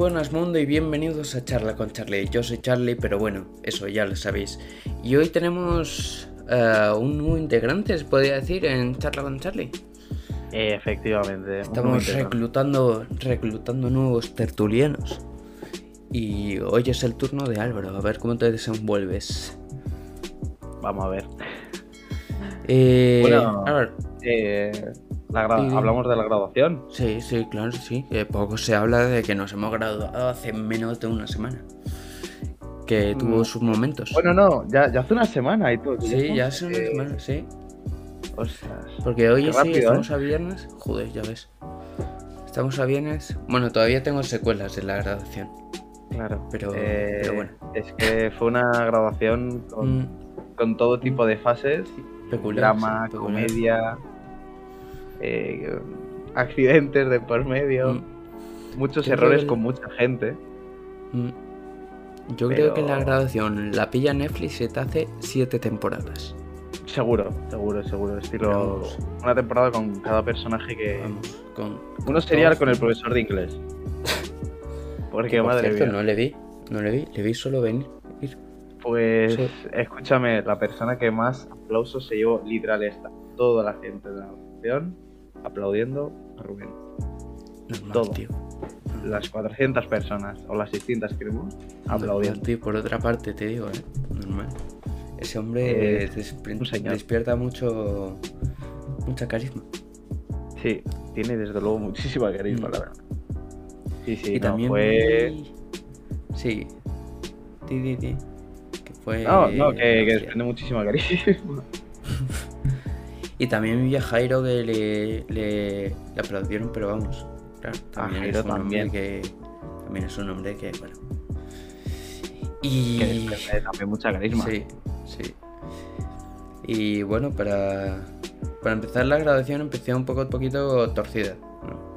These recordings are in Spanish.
buenas mundo y bienvenidos a Charla con Charlie. Yo soy Charlie, pero bueno, eso ya lo sabéis. Y hoy tenemos eh, un nuevo integrante, se podría decir, en Charla con Charlie. Efectivamente. Estamos reclutando, reclutando nuevos tertulianos. Y hoy es el turno de Álvaro, a ver cómo te desenvuelves. Vamos a ver. Eh, Bueno, Álvaro, Eh, la. Hablamos de la graduación. sí, sí, claro, sí. que poco se habla de que nos hemos graduado hace menos de una semana. Que tuvo Mm, sus momentos. Bueno, no, ya, ya hace una semana y todo. sí, ya hace una eh, semana, sí. Ostras. Porque hoy sí, estamos ¿eh? a viernes. Joder, ya ves. Estamos a viernes. Bueno, todavía tengo secuelas de la graduación. Claro. Pero- Eh, pero bueno. Es que fue una graduación con, Mm, con todo tipo de fases: peculiar. drama, sí, peculiar. comedia, eh, accidentes de por medio, Mm, muchos Yo errores que- con mucha gente. mm. Yo creo que la graduación la pilla Netflix se te hace siete temporadas. Seguro, seguro, seguro. Estilo Vamos. una temporada con cada personaje que. Vamos, con. Uno sería con el profesor de inglés. Porque que, por madre cierto, mía. no le vi. No le vi. Le vi solo venir. ir. Pues Sí. escúchame, la persona que más aplausos se llevó literal esta. Toda la gente de la graduación aplaudiendo a Rubén. Normal, Todo. tío. Las 400 personas o las 600 que vimos aplaudiendo. Tío. Por otra parte, te digo, ¿eh? Normal. Ese hombre Eh, despierta mucho. Mucha carisma. Sí, tiene desde luego muchísima carisma, Mm. la verdad. Sí, sí, y no, también fue... Sí. Di, di, di. Que fue. No, no, que, que desprende muchísima carisma. Y también vi a Jairo que le, le, le aplaudieron, pero vamos. Claro, también Jairo es un también. que. También es un hombre que, bueno. Y. Que también mucha carisma. Sí, sí. Y bueno, para, para empezar la graduación empecé un poco poquito torcida, ¿no?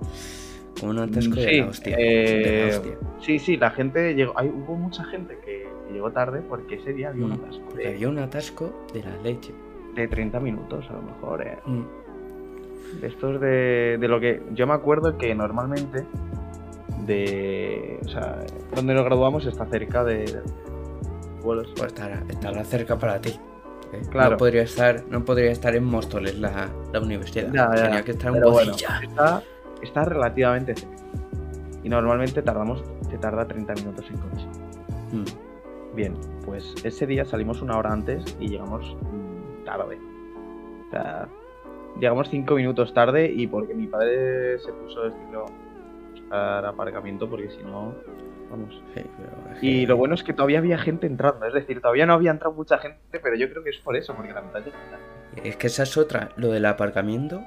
Como un atasco de Sí, la hostia. de eh, la hostia. Sí, sí, la gente llegó. Hay, hubo mucha gente que, que llegó tarde porque ese día había un Mm, atasco de, había un atasco de la leche. De 30 minutos, a lo mejor. eh. Mm, De estos de, de lo que. Yo me acuerdo que normalmente. De. O sea, donde nos graduamos está cerca de. de vuelos. Pues estará, estará cerca para ti. ¿eh? Claro. No podría estar, no podría estar en Móstoles la, la universidad. Ya, ya, Tenía que estar en bueno, está, está relativamente cerca. Y normalmente tardamos. Se tarda 30 minutos en coche. Mm, Bien, pues ese día salimos una hora antes y llegamos tarde. O sea, llegamos cinco minutos tarde y porque mi padre se puso estilo buscar aparcamiento porque si no, vamos. sí, pero es Y lo bueno es que todavía había gente entrando, es decir, todavía no había entrado mucha gente, pero yo creo que es por eso, porque la mitad está. Es que esa es otra, lo del aparcamiento.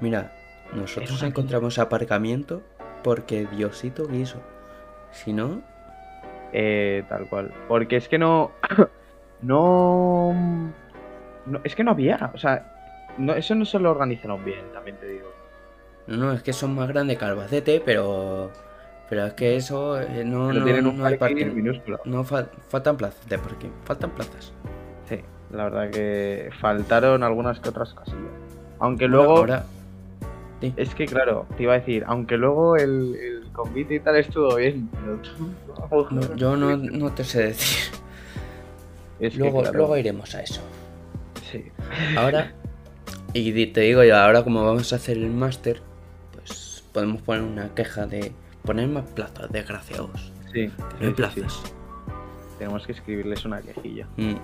Mira, nosotros encontramos aparcamiento porque Diosito quiso. Si no, Eh, tal cual. Porque es que no. no. No- es que no había. O sea, no, eso no se lo organizaron bien, también te digo. no, no, es que son más grandes que Albacete, pero. Pero es que eso eh, no, no, tienen un no hay parking parking. minúsculo. No fal- faltan plazas de parking, faltan plazas. Sí, la verdad que faltaron algunas que otras casillas. Aunque Bueno, luego. ahora. Sí. Es que claro, te iba a decir, aunque luego el, el convite y tal estuvo bien, pero yo no, no te sé decir. Es que, Luego, claro, luego iremos a eso. Sí. Ahora, y te digo yo, ahora como vamos a hacer el máster, pues podemos poner una queja de poner más plazas, desgraciados. Sí, Que no hay sí, sí, plazas. sí. Tenemos que escribirles una quejilla. Mm.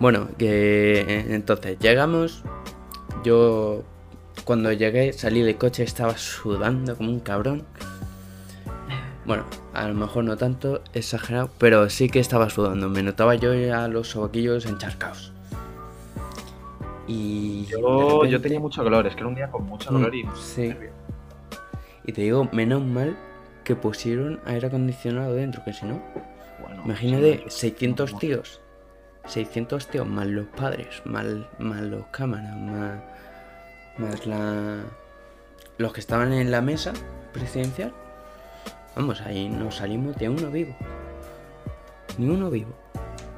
Bueno, que entonces llegamos. Yo cuando llegué salí del coche estaba sudando como un cabrón. Bueno, a lo mejor no tanto, exagerado, pero sí que estaba sudando. Me notaba yo ya los sobaquillos encharcados. Y Yo, yo tenía mucho calor, es que era un día con mucho Mm, calor y sí. Y te digo, menos mal que pusieron aire acondicionado dentro, que si no, Bueno, Imagínate, sí, 600 como- tíos. 600 tíos, más los padres, más, más los cámaras, más, más la, los que estaban en la mesa presidencial. Vamos, ahí nos salimos de uno vivo. Ni uno vivo.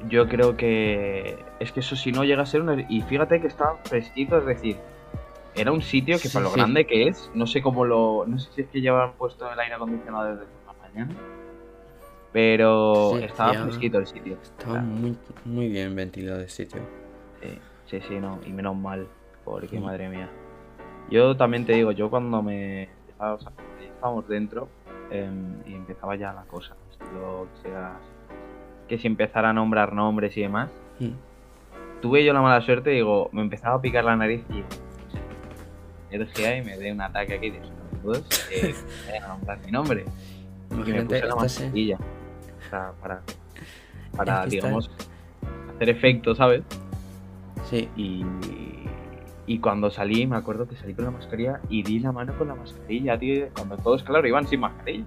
Yo creo que es que eso si no llega a ser un... Y fíjate que está fresquito, es decir, era un sitio que Sí, para lo sí. grande que es, no sé cómo lo. No sé si es que llevaban puesto el aire acondicionado desde la mañana. Pero Sí, estaba fresquito el sitio. Estaba muy, muy bien ventilado el sitio. Sí, sí, sí, no. Y menos mal. Porque Mm. madre mía. Yo también te digo, yo cuando me. o sea, estábamos dentro em, y empezaba ya la cosa. Estilo que sea- Que si empezara a nombrar nombres y demás. Mm. tuve yo la mala suerte, digo, me empezaba a picar la nariz y energía y me dé un ataque aquí de estornudos, eh, a nombrar mi nombre. Y me puse la mascarilla. O sea, para, para está- digamos, hacer efecto, ¿sabes? Sí, Y, y cuando salí, me acuerdo que salí con la mascarilla y di la mano con la mascarilla, tío. Cuando todos, claro, iban sin mascarilla.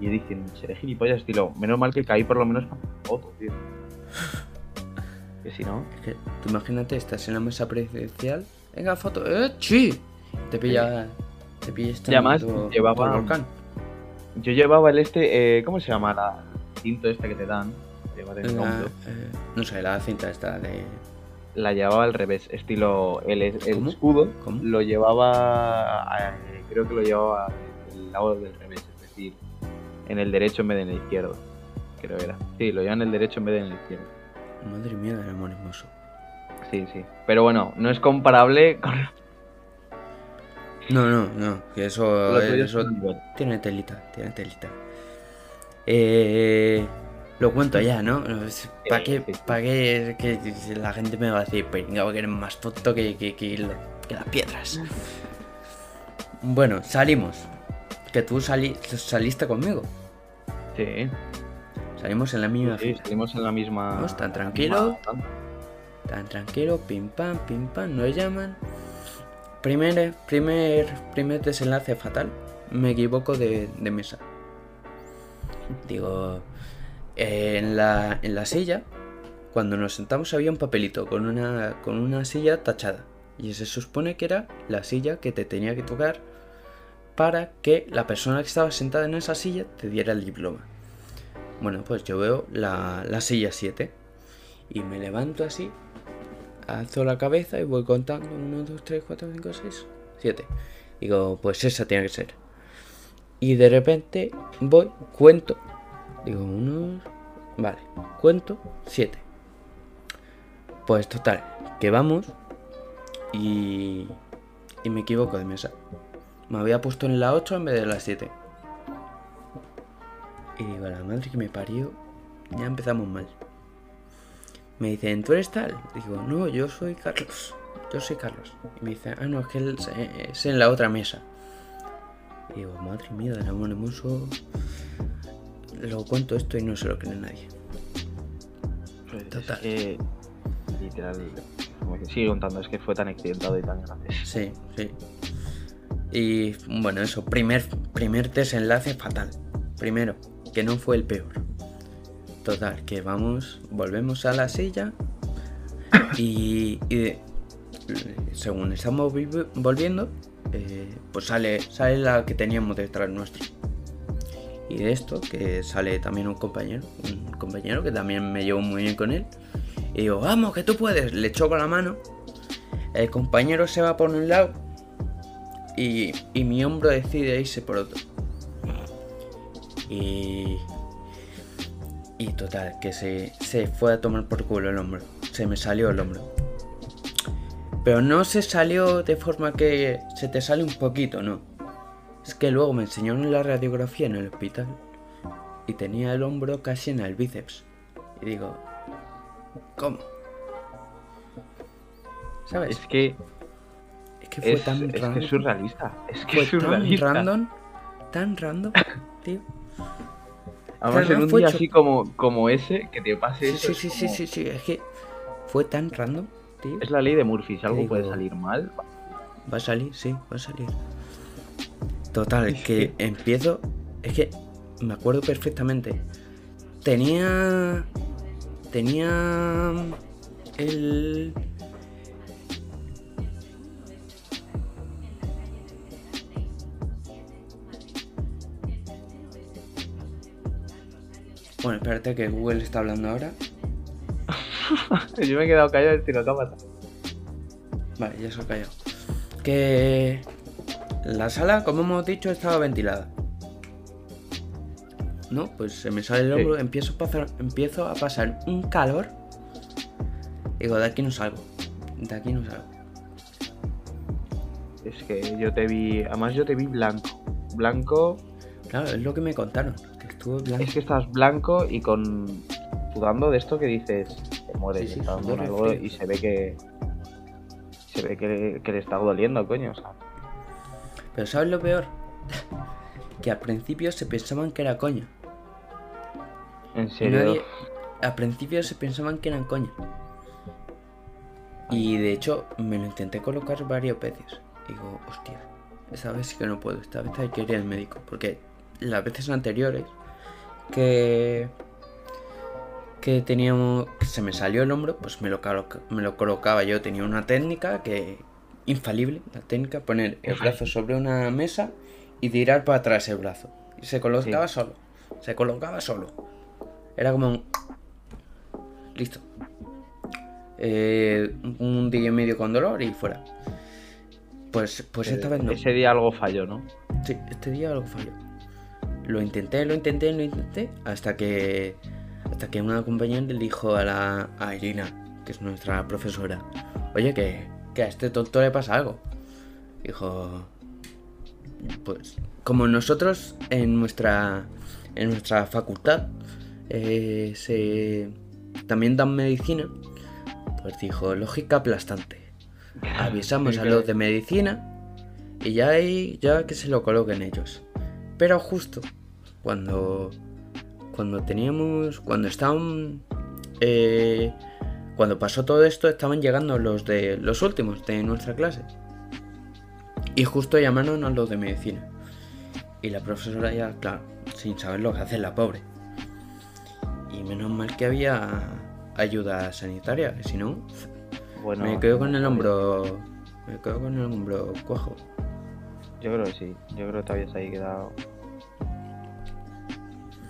Y dije, seré gilipollas, estilo, menos mal que caí por lo menos para foto, tío. Que si no, es que tú imagínate, estás en la mesa presidencial. Venga, foto, ¡eh! ¡Sí! Te pilla. Te pilla este Y además llevaba- por volcán. Yo llevaba el este, eh, ¿cómo se llama? La el cinto este que te dan. El La- eh, no sé, la cinta esta de. La llevaba al revés, estilo el, el ¿Cómo? escudo ¿Cómo? lo llevaba, eh, creo que lo llevaba del lado del revés, es decir, en el derecho en vez de en el izquierdo, creo era. Sí, lo lleva en el derecho en vez de en el izquierdo. Madre mía del amor hermoso. Sí, sí. Pero bueno, no es comparable con No, no, no, que eso, tuyo. eso tiene telita, tiene telita. Eh, lo cuento ya, ¿no? ¿Para qué, sí, sí. pa' qué que la gente me va a decir, venga, que eres más tonto que, que, que que las piedras? Bueno, salimos. Que tú sali- saliste conmigo. Sí, Salimos en la misma sí, salimos en la misma. Vamos, tan tranquilo. misma- Tan tranquilo, pim pam, pim pam, nos llaman. Primer, primer, primer desenlace fatal. Me equivoco de, de mesa. Digo, eh, en la, en la silla, cuando nos sentamos había un papelito con una, con una silla tachada. Y se supone que era la silla que te tenía que tocar para que la persona que estaba sentada en esa silla te diera el diploma. Bueno, pues yo veo la, la silla 7 y me levanto así, alzo la cabeza y voy contando 1, 2, 3, 4, 5, 6, 7. Digo, pues esa tiene que ser. Y de repente voy, cuento, digo, 1, vale, cuento 7. Pues total, que vamos y, y me equivoco de mesa. Me había puesto en la 8 en vez de la 7. Y digo, la madre que me parió, ya empezamos mal. Me dicen, ¿tú eres tal? Digo, no, yo soy Carlos. Yo soy Carlos. Y me dicen, ah, no, es que él es en la otra mesa. Y digo, madre mía, del amor hermoso. Lo cuento esto y no se lo cree nadie. Pues es Total. que, literal, como que sigue contando, es que fue tan accidentado y tan grande. Sí, sí. Y bueno, eso, primer, primer desenlace fatal. Primero, que no fue el peor. Total, que vamos, volvemos a la silla y, según estamos vi- volviendo, eh, pues sale, sale la que teníamos detrás nuestro. Y de esto, que sale también un compañero, un compañero que también me llevo muy bien con él. Y digo, vamos, que tú puedes. Le choco la mano. El compañero se va por un lado y, y mi hombro decide irse por otro. Y. Y total, que se, se fue a tomar por culo el hombro. Se me salió el hombro. Pero no se salió de forma que se te sale un poquito, no. Es que luego me enseñaron la radiografía en el hospital y tenía el hombro casi en el bíceps. Y digo, ¿cómo? ¿Sabes? Es que que fue es, tan es que es surrealista. Es que fue es tan surrealista. random. Tan random, tío. Además, Claro, en un día así como, como ese, que te pase Sí, eso. sí, es sí, sí, como- sí, sí. Es que fue tan random, tío. Es la ley de Murphy. Si algo digo- puede salir mal, va. Va a salir, sí, va a salir. Total, Es que empiezo. Es que me acuerdo perfectamente. Tenía. Tenía. El. Bueno, espérate que Google está hablando ahora. Yo me he quedado callado y tiro cámara. Vale, ya se ha callado. que la sala, como hemos dicho, estaba ventilada. ¿No? Pues se me sale el Sí. hombro, empiezo, a pasar, empiezo a pasar un calor. Digo, de aquí no salgo. De aquí no salgo. Es que yo te vi, además yo te vi blanco. Blanco, Claro, es lo que me contaron. Blanco. es que estás blanco y con sudando de esto que dices, te mueres, Sí, sí, está dando sudor algo y se ve que se ve que, que le está doliendo, coño, o sea, Pero ¿sabes lo peor? que al principio se pensaban que era coña. en serio. nadie- al principio se pensaban que eran coña. Y de hecho me lo intenté colocar varias veces. Digo, hostia, esta vez sí que no puedo, esta vez hay que ir al médico. Porque las veces anteriores que que teníamos que se me salió el hombro, pues me lo, me lo colocaba yo. Tenía una técnica que infalible, la técnica poner el brazo sobre una mesa y tirar para atrás el brazo. Y se colocaba solo. Se colocaba solo. Era como un... Listo. Eh, un día y medio con dolor y fuera. Pues, pues esta Eh, vez no. Ese día algo falló, ¿no? Sí, este día algo falló. Lo intenté, lo intenté, lo intenté, hasta que hasta que una compañera le dijo a la a Irina, que es nuestra profesora, oye, que, que a este tonto le pasa algo. Dijo, pues como nosotros en nuestra en nuestra facultad eh, se también dan medicina, pues dijo, lógica aplastante. Avisamos a los de medicina y ya ahí, ya que se lo coloquen ellos. Pero justo cuando cuando teníamos, cuando estaban, eh, cuando pasó todo esto, estaban llegando los de los últimos de nuestra clase. Y justo llamaron a los de medicina. Y la profesora ya, claro, sin saber lo que hace la pobre. Y menos mal que había ayuda sanitaria, que si no, Bueno, me quedo con el hombro, me quedo con el hombro cuajo. Yo creo que sí, yo creo que te habías ahí quedado.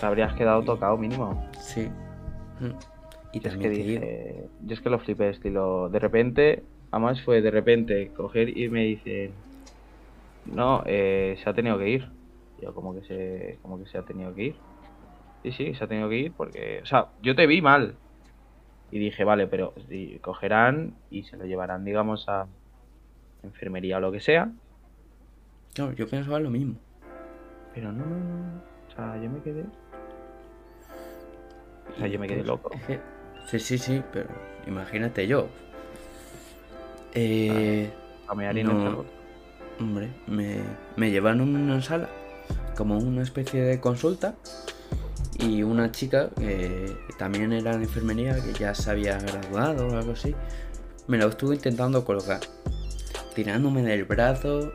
Te habrías quedado tocado mínimo. Sí. Mm. Y es que dije, yo es que lo flipé, estilo, de repente, además fue de repente coger y me dicen, no, eh, se ha tenido que ir. Yo como que se, como que se ha tenido que ir. Sí, sí, se ha tenido que ir porque, o sea, yo te vi mal. Y dije, vale, pero si cogerán y se lo llevarán, digamos, a enfermería o lo que sea. claro, yo pensaba lo mismo. Pero no, no, no. O sea, yo me quedé. O sea, yo me quedé loco. Sí, sí, sí, pero imagínate yo. Eh, A mear y no hombre, me, me llevaron a una sala, como una especie de consulta, y una chica que también era de enfermería, que ya se había graduado o algo así, me lo estuvo intentando colocar, tirándome del brazo,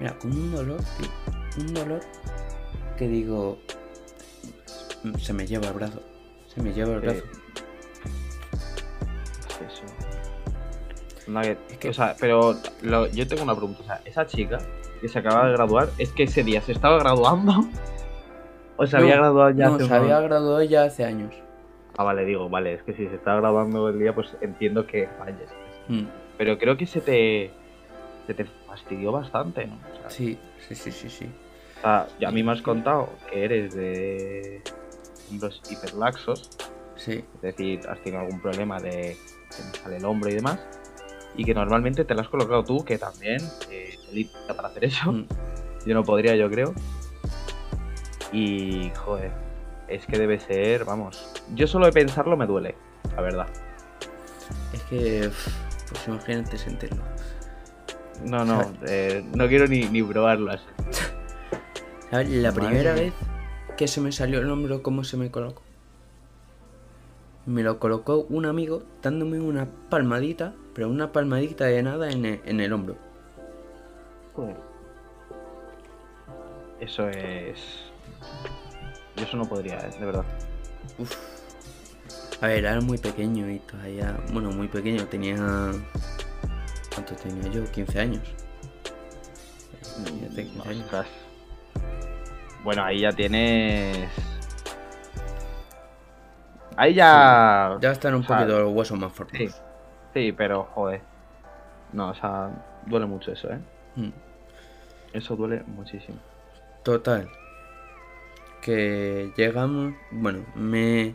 mira, con un dolor, tío, un dolor que digo, se me lleva el brazo, se me lleva el Sí. brazo. Es eso. Que- Es que- O sea, pero lo- yo tengo una pregunta. O sea, esa chica que se acaba de graduar, ¿es que ese día se estaba graduando? ¿O se había graduado ya no, hace se había graduado ya hace años. Ah, vale, digo, vale, es que si se está graduando el día, pues entiendo que falles. Mm, Pero creo que se te. Se te fastidió bastante, ¿no? O sea, Sí, sí, sí, sí, sí. o sea, ya a mí me has contado que eres de hombros hiperlaxos. Sí, es decir, has tenido algún problema de que me sale el hombro y demás, y que normalmente te lo has colocado tú, que también eh, te limita para hacer eso. mm, Yo no podría, yo creo. Y, joder, es que debe ser, vamos, yo solo de pensarlo me duele, la verdad. es que, pues imagínate sentirlo. No, no, eh, no quiero ni, ni probarlo así. La primera vez que se me salió el hombro, ¿cómo se me colocó? Me lo colocó un amigo dándome una palmadita, pero una palmadita de nada en el, en el hombro. Joder. Eso es... Yo eso no podría, de verdad. Uf. A ver, era muy pequeño y todavía. Bueno, muy pequeño, tenía. ¿Cuánto tenía yo? 15 años. Tenía 15 años. Bueno, ahí ya tienes... Ahí ya... Ya están un o sea, poquito los huesos más fuertes. Sí, sí, pero joder. No, o sea, Duele mucho eso, ¿eh? Mm. Eso duele muchísimo. Total. Que llegamos. Bueno, me.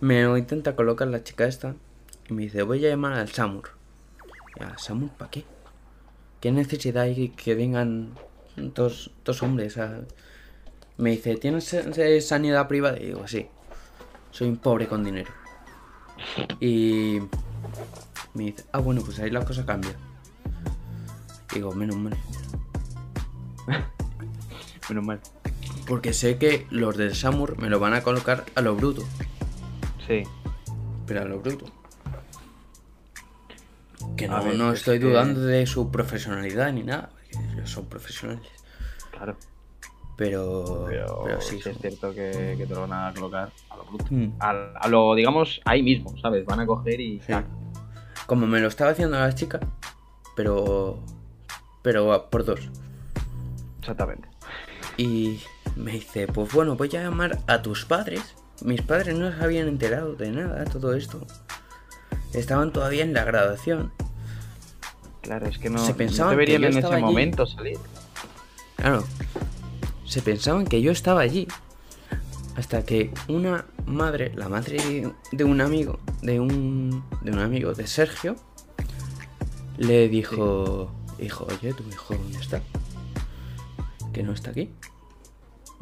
Me intenta colocar la chica esta. Y me dice, voy a llamar al Samur. ¿Al Samur para qué? ¿Qué necesidad hay que vengan dos, dos hombres? a- Me dice, ¿tienes sanidad privada? Y digo, sí. Soy un pobre con dinero. Y me dice, ah, bueno, pues ahí la cosa cambia. Digo, menos mal. Menos mal. Porque sé que los del Samur me lo van a colocar a lo bruto. Sí. Pero a lo bruto. Que no, ver, no es estoy que- dudando de su profesionalidad ni nada. porque ellos son profesionales. Claro. Pero. Pero, Pero, sí. sí es cierto que, que te lo van a colocar a lo bruto. Mm. A, lo, digamos, ahí mismo, ¿sabes? Van a coger y... Sí. Como me lo estaba haciendo la chica. Pero. Pero por dos. Exactamente. Y me dice, pues bueno, voy a llamar a tus padres. Mis padres no se habían enterado de nada, todo esto. Estaban todavía en la graduación. Claro, es que no, Se no pensaban que deberían en ese allí. momento salir. Claro. Se pensaban que yo estaba allí. Hasta que una madre, la madre de un amigo, de un, de un amigo de Sergio, le dijo, dijo, oye, tu hijo, ¿dónde está? Que no está aquí.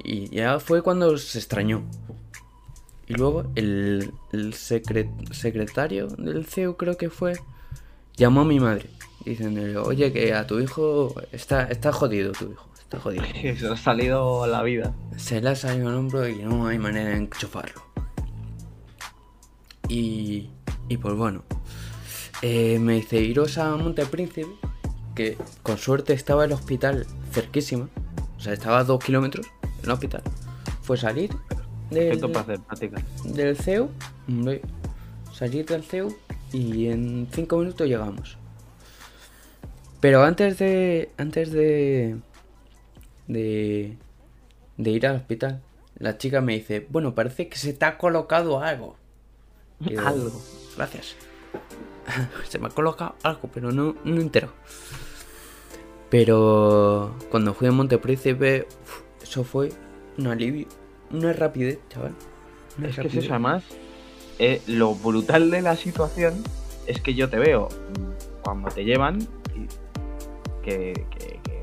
Y ya fue cuando se extrañó. Y luego el, el secre- secretario del CEU creo que fue, llamó a mi madre. Diciéndole, oye, que a tu hijo está, está jodido, tu hijo, está jodido. Se ha salido la vida. Se le ha salido el hombro y no hay manera de enchufarlo. Y, y pues bueno, eh, me dice iros a Montepríncipe, que con suerte estaba el hospital cerquísima, o sea, estaba a dos kilómetros el hospital. Fue salir del, hacer del CEU, salir del CEU y en cinco minutos llegamos. Pero antes de. Antes de. De. De ir al hospital, la chica me dice: Bueno, parece que se te ha colocado algo. Digo, Algo. Gracias. se me ha colocado algo, pero no, no entero. Pero cuando fui a Montepríncipe, eso fue un alivio. Una rapidez, chaval. Una Es que es eso, además, eh, lo brutal de la situación es que yo te veo cuando te llevan y que, que, que,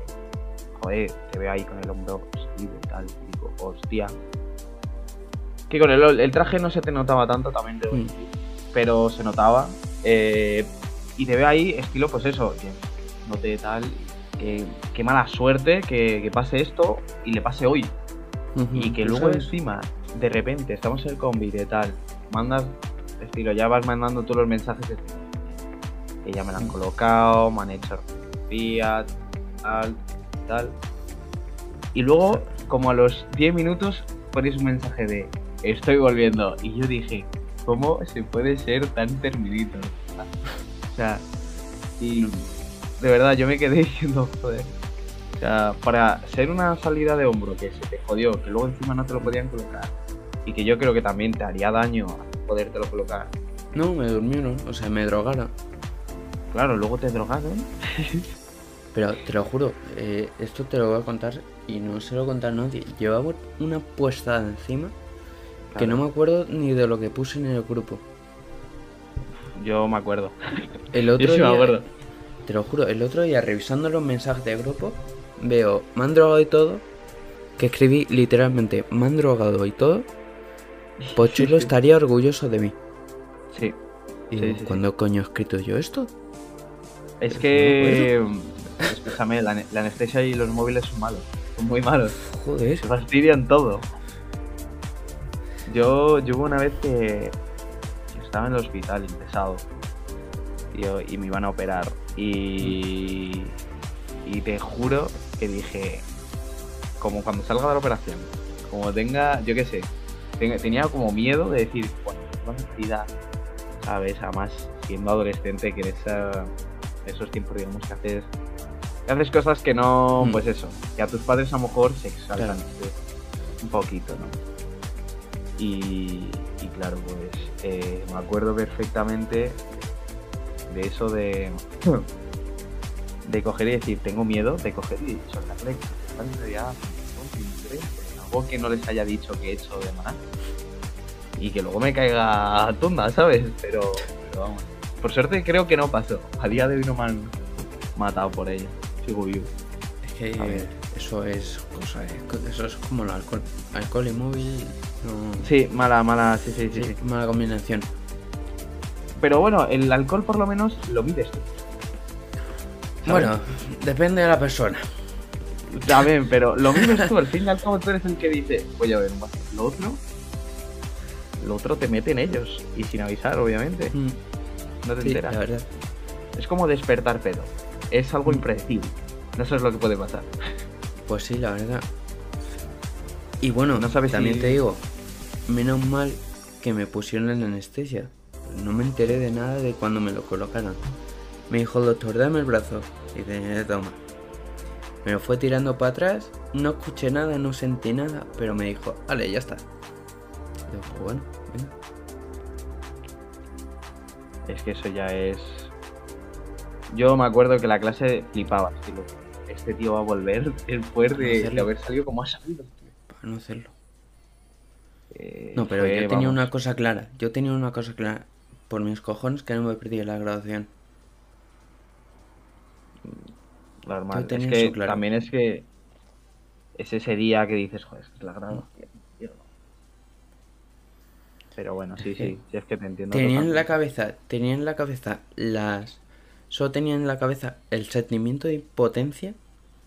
joder, te veo ahí con el hombro salido y tal, y digo, hostia. Que con el, el traje no se te notaba tanto, también debo Mm. decir, pero se notaba. eh, y te veo ahí, estilo, pues eso, que no te tal, que, mala suerte que, que pase esto y le pase hoy. Y que luego sabes. encima, de repente, estamos en el combi de tal, mandas, estilo, ya vas mandando tú los mensajes de que ya me la han colocado, me han hecho días, tal, tal. Y luego, como a los 10 minutos, pones un mensaje de estoy volviendo. Y yo dije, ¿cómo se puede ser tan terminito? O sea, y de verdad, yo me quedé diciendo, joder. O sea, para ser una salida de hombro que se te jodió, que luego encima no te lo podían colocar, y que yo creo que también te haría daño podértelo colocar. No, me durmieron, o sea, me drogaron. Claro, luego te drogaron. Pero te lo juro, eh, esto te lo voy a contar y no se lo contar a nadie. Llevaba una puesta encima que no me acuerdo ni de lo que puse en el grupo. Yo me acuerdo. El otro Yo sí me día, acuerdo. te lo juro, el otro día revisando los mensajes de grupo, veo, me han drogado y todo, que escribí literalmente, me han drogado y todo, Pochulo Sí, sí. estaría orgulloso de mí. Sí. Y Sí. ¿cuándo coño he escrito yo esto? Es que. Escúchame, la, la anestesia y los móviles son malos. Son muy malos. Joder. Se fastidian todo. Yo, yo hubo una vez que estaba en el hospital ingresado y, y me iban a operar. Y, y te juro que dije, como cuando salga de la operación, como tenga, yo qué sé, ten- tenía como miedo de decir, bueno, necesidad, ¿sabes? Además, siendo adolescente, que en esa- esos tiempos, digamos, que haces, que haces cosas que no, Mm. pues eso, que a tus padres a lo mejor se exaltan Claro. un poquito, ¿no? Y, y claro, pues eh, me acuerdo perfectamente de eso de de coger y decir, tengo miedo de coger y soltarle algo que no les haya dicho que he hecho de más y que luego me caiga tonda, ¿sabes? Pero, pero vamos. Por suerte creo que no pasó. A día de hoy no me han matado por ello. Sigo vivo. Es que A ver. eso es cosa, eso es como el alcohol. Alcohol y móvil, no. Sí, mala, mala, sí, sí, sí. Sí, mala combinación. Pero bueno, el alcohol por lo menos lo mides tú. ¿sabes? Bueno, depende de la persona. También, pero lo mides tú, al fin y al cabo tú eres el que dice, oye, a ver, lo otro, lo otro te meten ellos, y sin avisar, obviamente, Mm, no te sí, enteras. la verdad. Es como despertar pedo, es algo impredecible, no sabes lo que puede pasar. Pues sí, la verdad. Y bueno, No sabes también si- te digo, menos mal que me pusieron la anestesia. No me enteré de nada de cuando me lo colocaron. Me dijo el doctor, dame el brazo. Y te toma. Me lo fue tirando para atrás, no escuché nada, no sentí nada, pero me dijo, vale, ya está. Y yo, pues bueno, venga. Es que eso ya es... Yo me acuerdo que la clase flipaba, este tío va a volver después de, de haber salido como ha salido. para no hacerlo. Eh, No, pero fue, yo tenía vamos, una cosa clara. Yo tenía una cosa clara. Por mis cojones que no me perdí la graduación. Normal. Yo tenía es que claro. también es que es ese día que dices, joder, es la graduación. tío". Pero bueno, sí, sí, sí, es que te entiendo. Tenía en la cabeza, tenía en la cabeza las... Solo tenía en la cabeza el sentimiento de impotencia,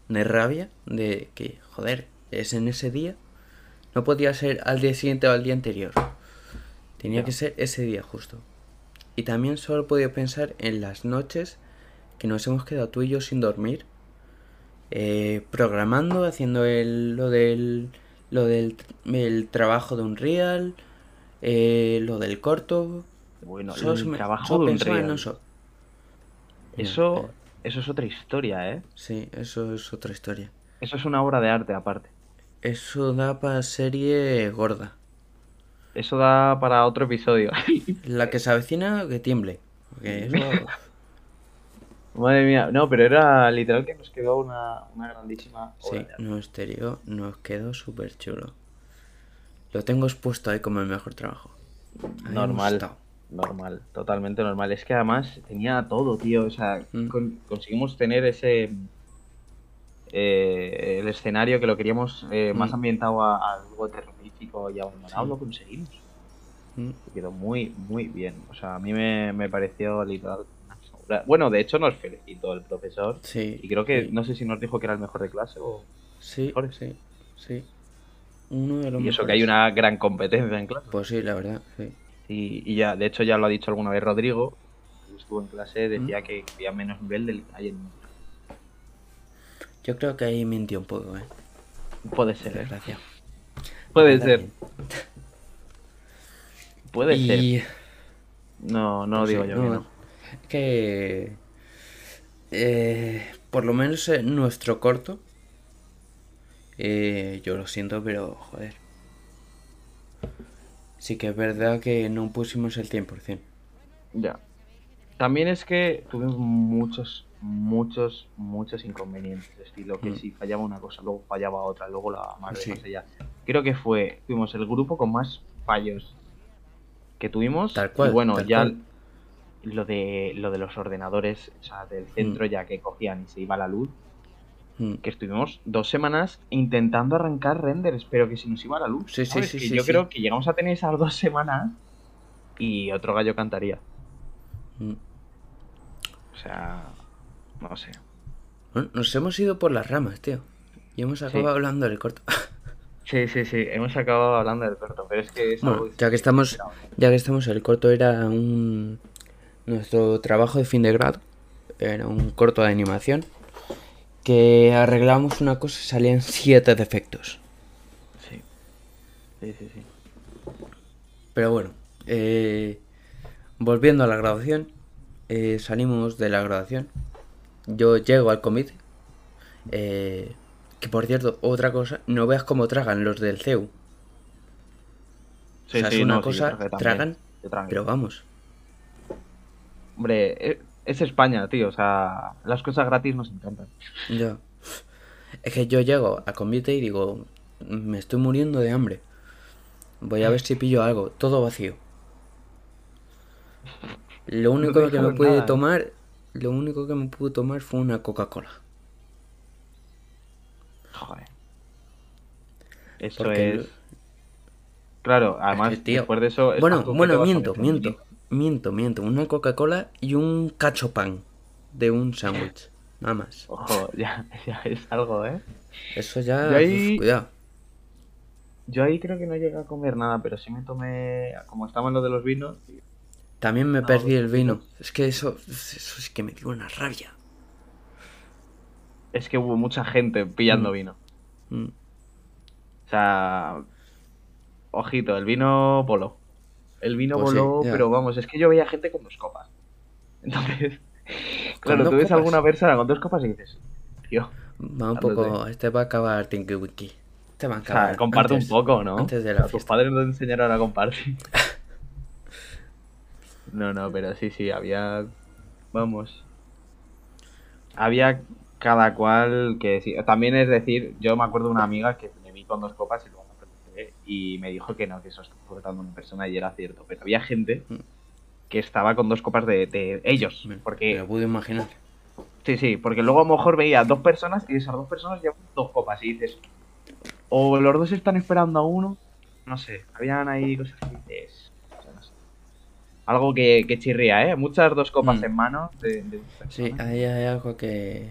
de rabia, de que, joder, es en ese día. No podía ser al día siguiente o al día anterior. Tenía que ser ese día justo. Y también solo podía pensar en las noches que nos hemos quedado tú y yo sin dormir. eh, programando, haciendo el, lo del, lo del el trabajo de Unreal, eh, lo del corto, Bueno, Solo el me- trabajo solo de un en real. eso. Eso, eh, eso es otra historia, ¿eh? Sí, eso es otra historia. Eso es una obra de arte aparte. Eso da para serie gorda. Eso da para otro episodio. La que se avecina, que tiemble. Porque eso... Madre mía, no, pero era literal que nos quedó una, una grandísima obra Sí, no exterior nos quedó súper chulo. Lo tengo expuesto ahí como el mejor trabajo. Normal. Normal, totalmente normal. Es que además tenía todo, tío. O sea, Mm. con- conseguimos tener ese. eh, el escenario que lo queríamos eh, más Mm. ambientado a, a algo terrorífico y abandonado, Sí. lo conseguimos. Mm, quedó muy, muy bien. O sea, a mí me, me pareció literal Bueno, de hecho, nos felicitó el profesor. Sí. Y creo que, sí, no sé si nos dijo que era el mejor de clase o. Sí, mejores. sí, sí. Uno de los Y eso que hay una gran competencia en clase. Pues sí, la verdad, sí. Y, y ya, de hecho, ya lo ha dicho alguna vez Rodrigo. que Estuvo en clase, decía Mm. que había menos nivel del que hay en. Yo creo que ahí mintió un poco, eh. Puede ser, ¿eh? Desgracia. Puede ser, puede ser. No, no Pues digo yo que no. Es que. eh, por lo menos en nuestro corto. eh, yo lo siento, pero joder. Sí que es verdad que no pusimos el 100%. Ya. También es que tuvimos muchos, muchos, muchos inconvenientes. Estilo que Mm. si fallaba una cosa, luego fallaba otra, luego la madre Sí. sé ya. Creo que fue, fuimos el grupo con más fallos que tuvimos. Tal cual, Y bueno, ya cual. lo de lo de los ordenadores, o sea, del centro ya que cogían y se iba la luz, Mm. que estuvimos dos semanas intentando arrancar renders, pero que si nos iba la luz. Sí, sí, sí, yo sí. creo que llegamos a tener esas dos semanas y otro gallo cantaría. Mm. O sea, no sé. Bueno, nos hemos ido por las ramas, tío. Y hemos acabado hablando del corto. Sí, sí, sí, hemos acabado hablando del corto, pero es que es Bueno, ya que estamos, ya que estamos, el corto era un nuestro trabajo de fin de grado, era un corto de animación que arreglábamos una cosa y salían siete defectos. Sí. Sí, sí, sí. Pero bueno, eh, volviendo a la graduación, eh, salimos de la graduación. Yo llego al comité. eh, que por cierto, otra cosa, no veas cómo tragan los del CEU. Sí, o sea, sí, es una no, cosa, tragan, pero vamos. Hombre, eh, es España, tío. O sea, las cosas gratis nos encantan. Ya. Es que yo llego a convite y digo, me estoy muriendo de hambre. Voy a ver si pillo algo. Todo vacío. Lo único que me pude nada, ¿eh? tomar, lo único que me pude tomar fue una Coca-Cola. Joder. Eso Porque es. Claro, además, que, tío, después de eso. es Bueno, bueno, miento, miento, en- miento, miento. Una Coca-Cola y un cacho pan de un sándwich. Nada más. Ojo, ya, ya es algo, ¿eh? Eso ya, Yo ahí- uf, cuidado. Yo ahí creo que no llegué a comer nada, pero sí me tomé. Como estaba en lo de los vinos. También me No, perdí el vino. Es que eso, eso es que me dio una rabia. Es que hubo mucha gente pillando Mm. vino. Mm. O sea. Ojito, el vino voló. El vino Pues voló, pero vamos, es que yo veía gente con dos copas. Entonces. Claro, tú ves copas? alguna persona con dos copas y dices. Tío. Va un poco. Este va a acabar Tinky Winky. Este va a O acabar. sea, comparte antes- un poco, ¿no? Antes de O la sea, tus fiesta. padres nos enseñaron a compartir. No, no, pero sí, sí, había. Vamos. Había cada cual que sí. También es decir, yo me acuerdo de una amiga que me vi con dos copas y luego y me dijo que no, que eso estaba cortando una persona y era cierto. Pero había gente Mm. que estaba con dos copas de, de ellos. Me- Me Porque, lo pude imaginar. sí, sí, porque luego a lo mejor veía dos personas y esas dos personas llevan dos copas y dices, o los dos están esperando a uno, no sé, habían ahí cosas que dices, o sea, no sé. Algo que, que chirría, ¿eh? Muchas dos copas Mm. en mano de, de Sí, ahí hay algo que.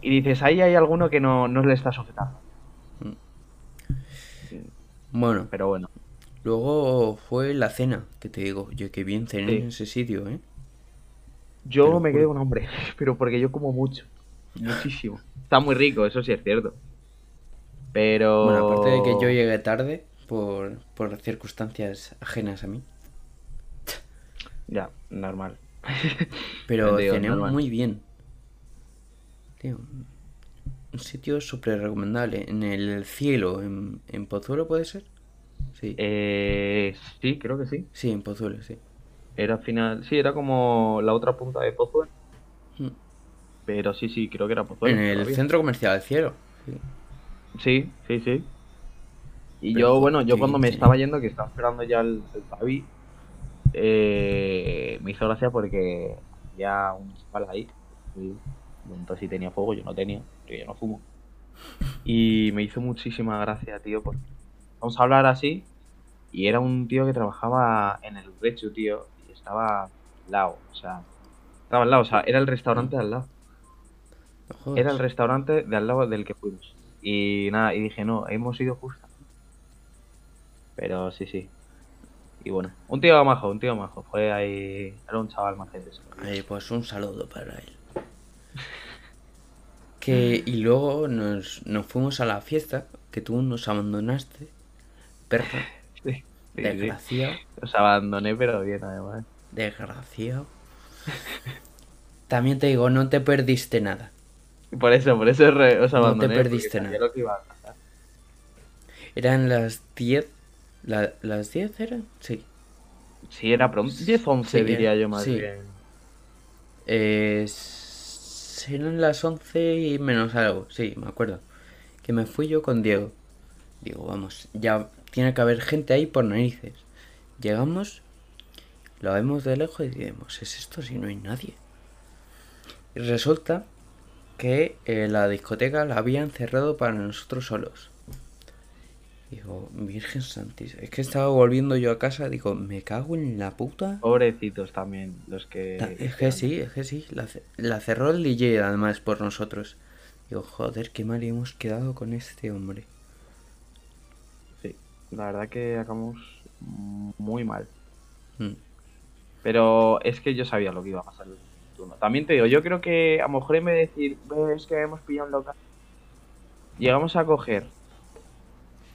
y dices, ahí hay alguno que no, no le está sujetando. Bueno, Pero bueno, luego fue la cena, que te digo, yo que bien cené Sí. en ese sitio, ¿eh? yo Te lo me quedé con hambre, pero porque yo como mucho, muchísimo. Está muy rico, eso sí es cierto. Pero... Bueno, aparte de que yo llegué tarde por, por circunstancias ajenas a mí, Ya, normal. pero Digo, cené normal. muy bien. Tío, un sitio súper recomendable. En el cielo, en, en Pozuelo, ¿puede ser? Sí, Eh, sí, creo que sí. sí, en Pozuelo, sí. Era al final, sí, era como la otra punta de Pozuelo. Mm. Pero sí, sí, creo que era Pozuelo. En el todavía. centro comercial Cielo. sí. Sí, sí, sí. Y Pero, yo, bueno, yo cuando me estaba yendo, que estaba esperando ya el, el Fabi, eh, me hizo gracia porque había un chaval ahí. y preguntó si tenía fuego, yo no tenía, porque yo no fumo. Y me hizo muchísima gracia, tío, porque vamos a hablar así. Y era un tío que trabajaba en el Rechu, tío, y estaba al lado, o sea, estaba al lado, o sea, era el restaurante de al lado. No. Era el restaurante de al lado del que fuimos. Y nada, y dije, no, hemos ido justo. Pero sí, sí. Y bueno, un tío majo, un tío majo. Fue ahí, era un chaval más gente. Ahí, pues un saludo para él. Que, y luego nos, nos fuimos a la fiesta, que tú nos abandonaste. Perro, Sí, sí, sí. desgraciado, Os abandoné, pero bien además. desgraciado. También te digo, no te perdiste nada. Por eso, por eso re- os No te abandoné. perdiste nada. lo que iba a pasar. Eran las 10. la- ¿Las 10 eran? Sí. Sí, era pronto. 10, 11 Sí, diría yo más sí. bien. Eh, s- eran las 11 y menos algo, sí, me acuerdo. Que me fui yo con Diego. Digo, vamos, ya tiene que haber gente ahí por narices. Llegamos, lo vemos de lejos y decimos, ¿es esto si no hay nadie? Y resulta que eh, la discoteca la habían cerrado para nosotros solos. Digo, Virgen Santísima. Es que estaba volviendo yo a casa, digo, me cago en la puta. Pobrecitos también, los que. Es que sí, es que sí. La, la cerró el DJ además por nosotros. Digo, joder, qué mal hemos quedado con este hombre. Sí, la verdad que acabamos muy mal. Mm. Pero es que yo sabía lo que iba a pasar. en el turno. También te digo, yo creo que a lo mejor en vez de decir, ves que hemos pillado un local, llegamos a coger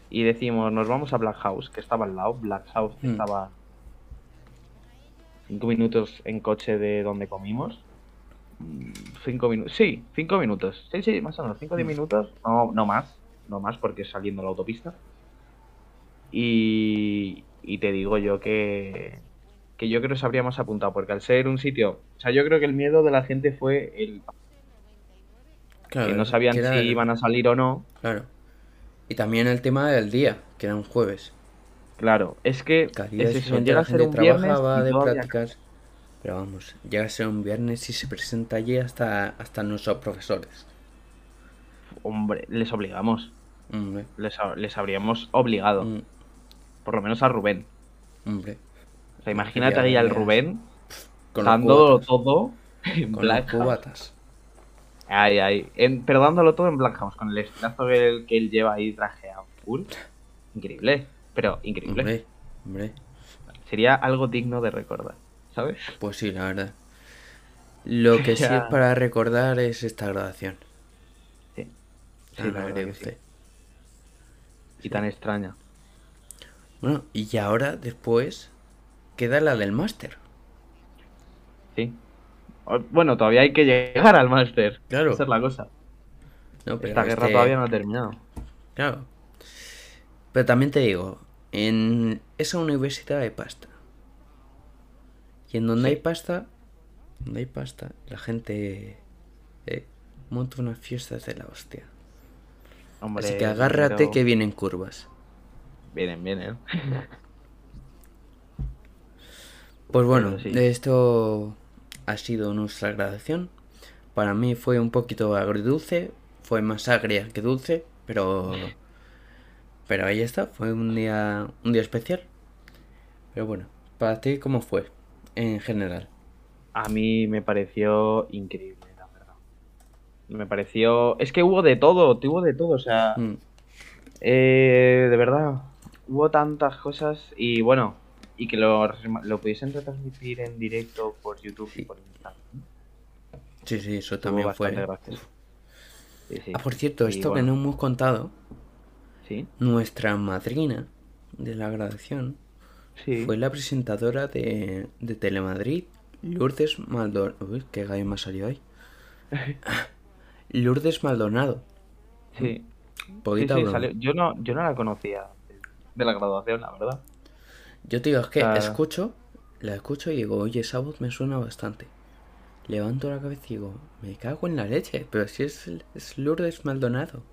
y decimos, nos vamos a Black House, que estaba al lado. Black House Mm. estaba cinco minutos en coche de donde comimos. Mm, Cinco minutos, sí, cinco minutos. Sí, sí, más o menos, cinco o diez Mm. minutos. No, no más, no más porque es saliendo la autopista. Y, y te digo yo que, que yo creo que se habríamos apuntado, porque al ser un sitio, o sea, yo creo que el miedo de la gente fue el Claro, que no sabían si el- iban a salir o no. Claro. Y también el tema del día, que era un jueves. Claro, es que día es es eso, llega a ser gente un viernes trabaja, va de prácticas. Pero vamos, llega a ser un viernes y se presenta allí hasta, hasta nuestros profesores. hombre, les obligamos, Hombre, les, les habríamos obligado, mm, por lo menos a Rubén. hombre. O sea, imagínate ahí al. Rubén Con cubatas. todo en Con Black House. cubatas. Ay, ay. En- pero dándolo todo en Black House, con el estilazo que él, que él lleva ahí trajeado. Full. Increíble. Pero increíble. Hombre, hombre. Sería algo digno de recordar. ¿Sabes? Pues sí, la verdad. Lo que sí es para recordar es esta grabación. Sí. Sí, la verdad que sí. Y tan extraña. Bueno, y ahora después queda la del máster. Sí. Bueno, todavía hay que llegar al máster. Claro. Esa es la cosa. No, pero Esta guerra este- todavía no ha terminado. Claro. Pero también te digo, en esa universidad hay pasta. Y en donde Sí. hay pasta, donde hay pasta, la gente eh, monta unas fiestas de la hostia. Hombre, Así que agárrate pero- que vienen curvas. Vienen, vienen. Pues bueno, sí. de esto ha sido nuestra graduación. Para mí fue un poquito agridulce, fue más agria que dulce, pero pero ahí está, fue un día un día especial. Pero bueno, para ti cómo fue en general? A mí me pareció increíble, la verdad. Me pareció... Es que hubo de todo, hubo de todo, o sea... Mm, Eh, de verdad, hubo tantas cosas y bueno, y que lo, lo pudiesen retransmitir en directo por YouTube y por Instagram. Sí, sí, eso también fue. Sí, sí. Ah, por cierto, esto bueno, que no hemos contado, Sí, nuestra madrina de la graduación sí. fue la presentadora de, de Telemadrid, Lourdes Maldonado. Uy, qué gallo me ha salido ahí. Lourdes Maldonado. Sí, Poquita sí, sí, broma. salió. Yo no, yo no la conocía de la graduación, la verdad. Yo te digo, es que escucho, la escucho y digo, oye, esa voz me suena bastante. Levanto la cabeza y digo, me cago en la leche, pero si es, es Lourdes Maldonado.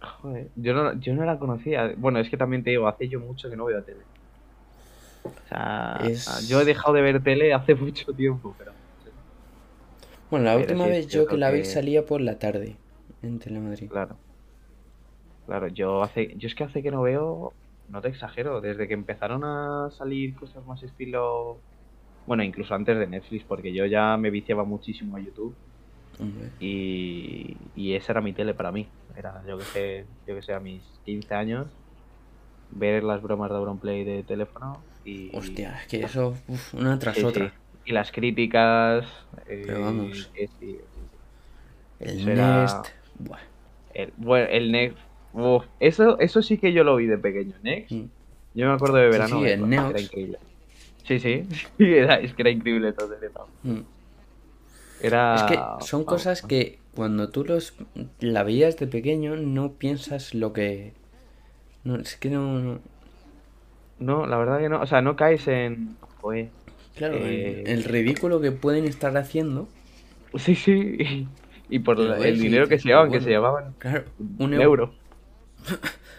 Joder, yo no, yo no la conocía. Bueno, es que también te digo, hace yo mucho que no veo tele. O sea, Es- yo he dejado de ver tele hace mucho tiempo, pero... Bueno, la Pero última sí, vez yo yo que la vi que- salía por la tarde en Telemadrid. Claro. Claro, yo hace, yo es que hace que no veo, no te exagero, desde que empezaron a salir cosas más estilo, bueno, incluso antes de Netflix, porque yo ya me viciaba muchísimo a YouTube y, y esa era mi tele para mí. Era, yo que sé, yo que sé, a mis 15 años, ver las bromas de Auronplay de teléfono y, Hostia, es que eso, uf, una tras sí, sí. otra. y las críticas. eh, Pero vamos. sí, El Eso era- Nest. buah. El, bueno, el Next. Uf, eso, eso sí que yo lo vi de pequeño. Next. Mm. Yo me acuerdo de Sí, verano. sí, verlo, el Era increíble. Sí, sí. sí, era- es que era increíble todo. Mm. Era. Es que son cosas que cuando tú los la veías de pequeño no piensas lo que... No, es que no... no- No, la verdad que no. O sea, no caes en. Joder. Claro, el- Eh, el, ridículo que pueden estar haciendo. Sí, sí. Y por el dinero que se llevaban, bueno, que se llevaban Claro, un un euro.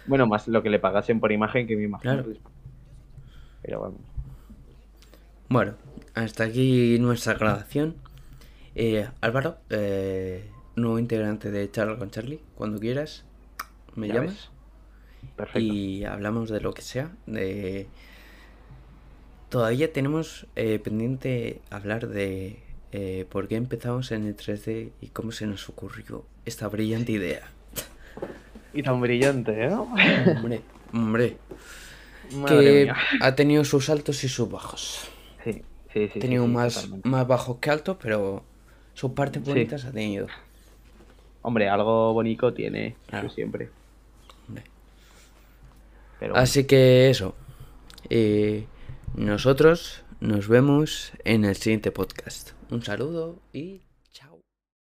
Bueno, más lo que le pagasen por imagen, que me imagino. Claro. Pero vamos. Bueno, hasta aquí nuestra grabación. Eh, Álvaro, eh, nuevo integrante de Charla con Charlie, cuando quieras, me llamas. Perfecto. y hablamos de lo que sea. De... Todavía tenemos eh, pendiente hablar de eh, por qué empezamos en el 3D y cómo se nos ocurrió esta brillante idea. Y tan brillante, ¿eh? Hombre, hombre, Madre que mía. ha tenido sus altos y sus bajos. Sí, sí, sí. Ha tenido sí, más, totalmente. más bajos que altos, pero sus partes Sí. bonitas ha tenido. Hombre, algo bonito tiene, Claro. siempre. Hombre. Pero bueno, Así que eso. eh, nosotros nos vemos en el siguiente podcast. Un saludo y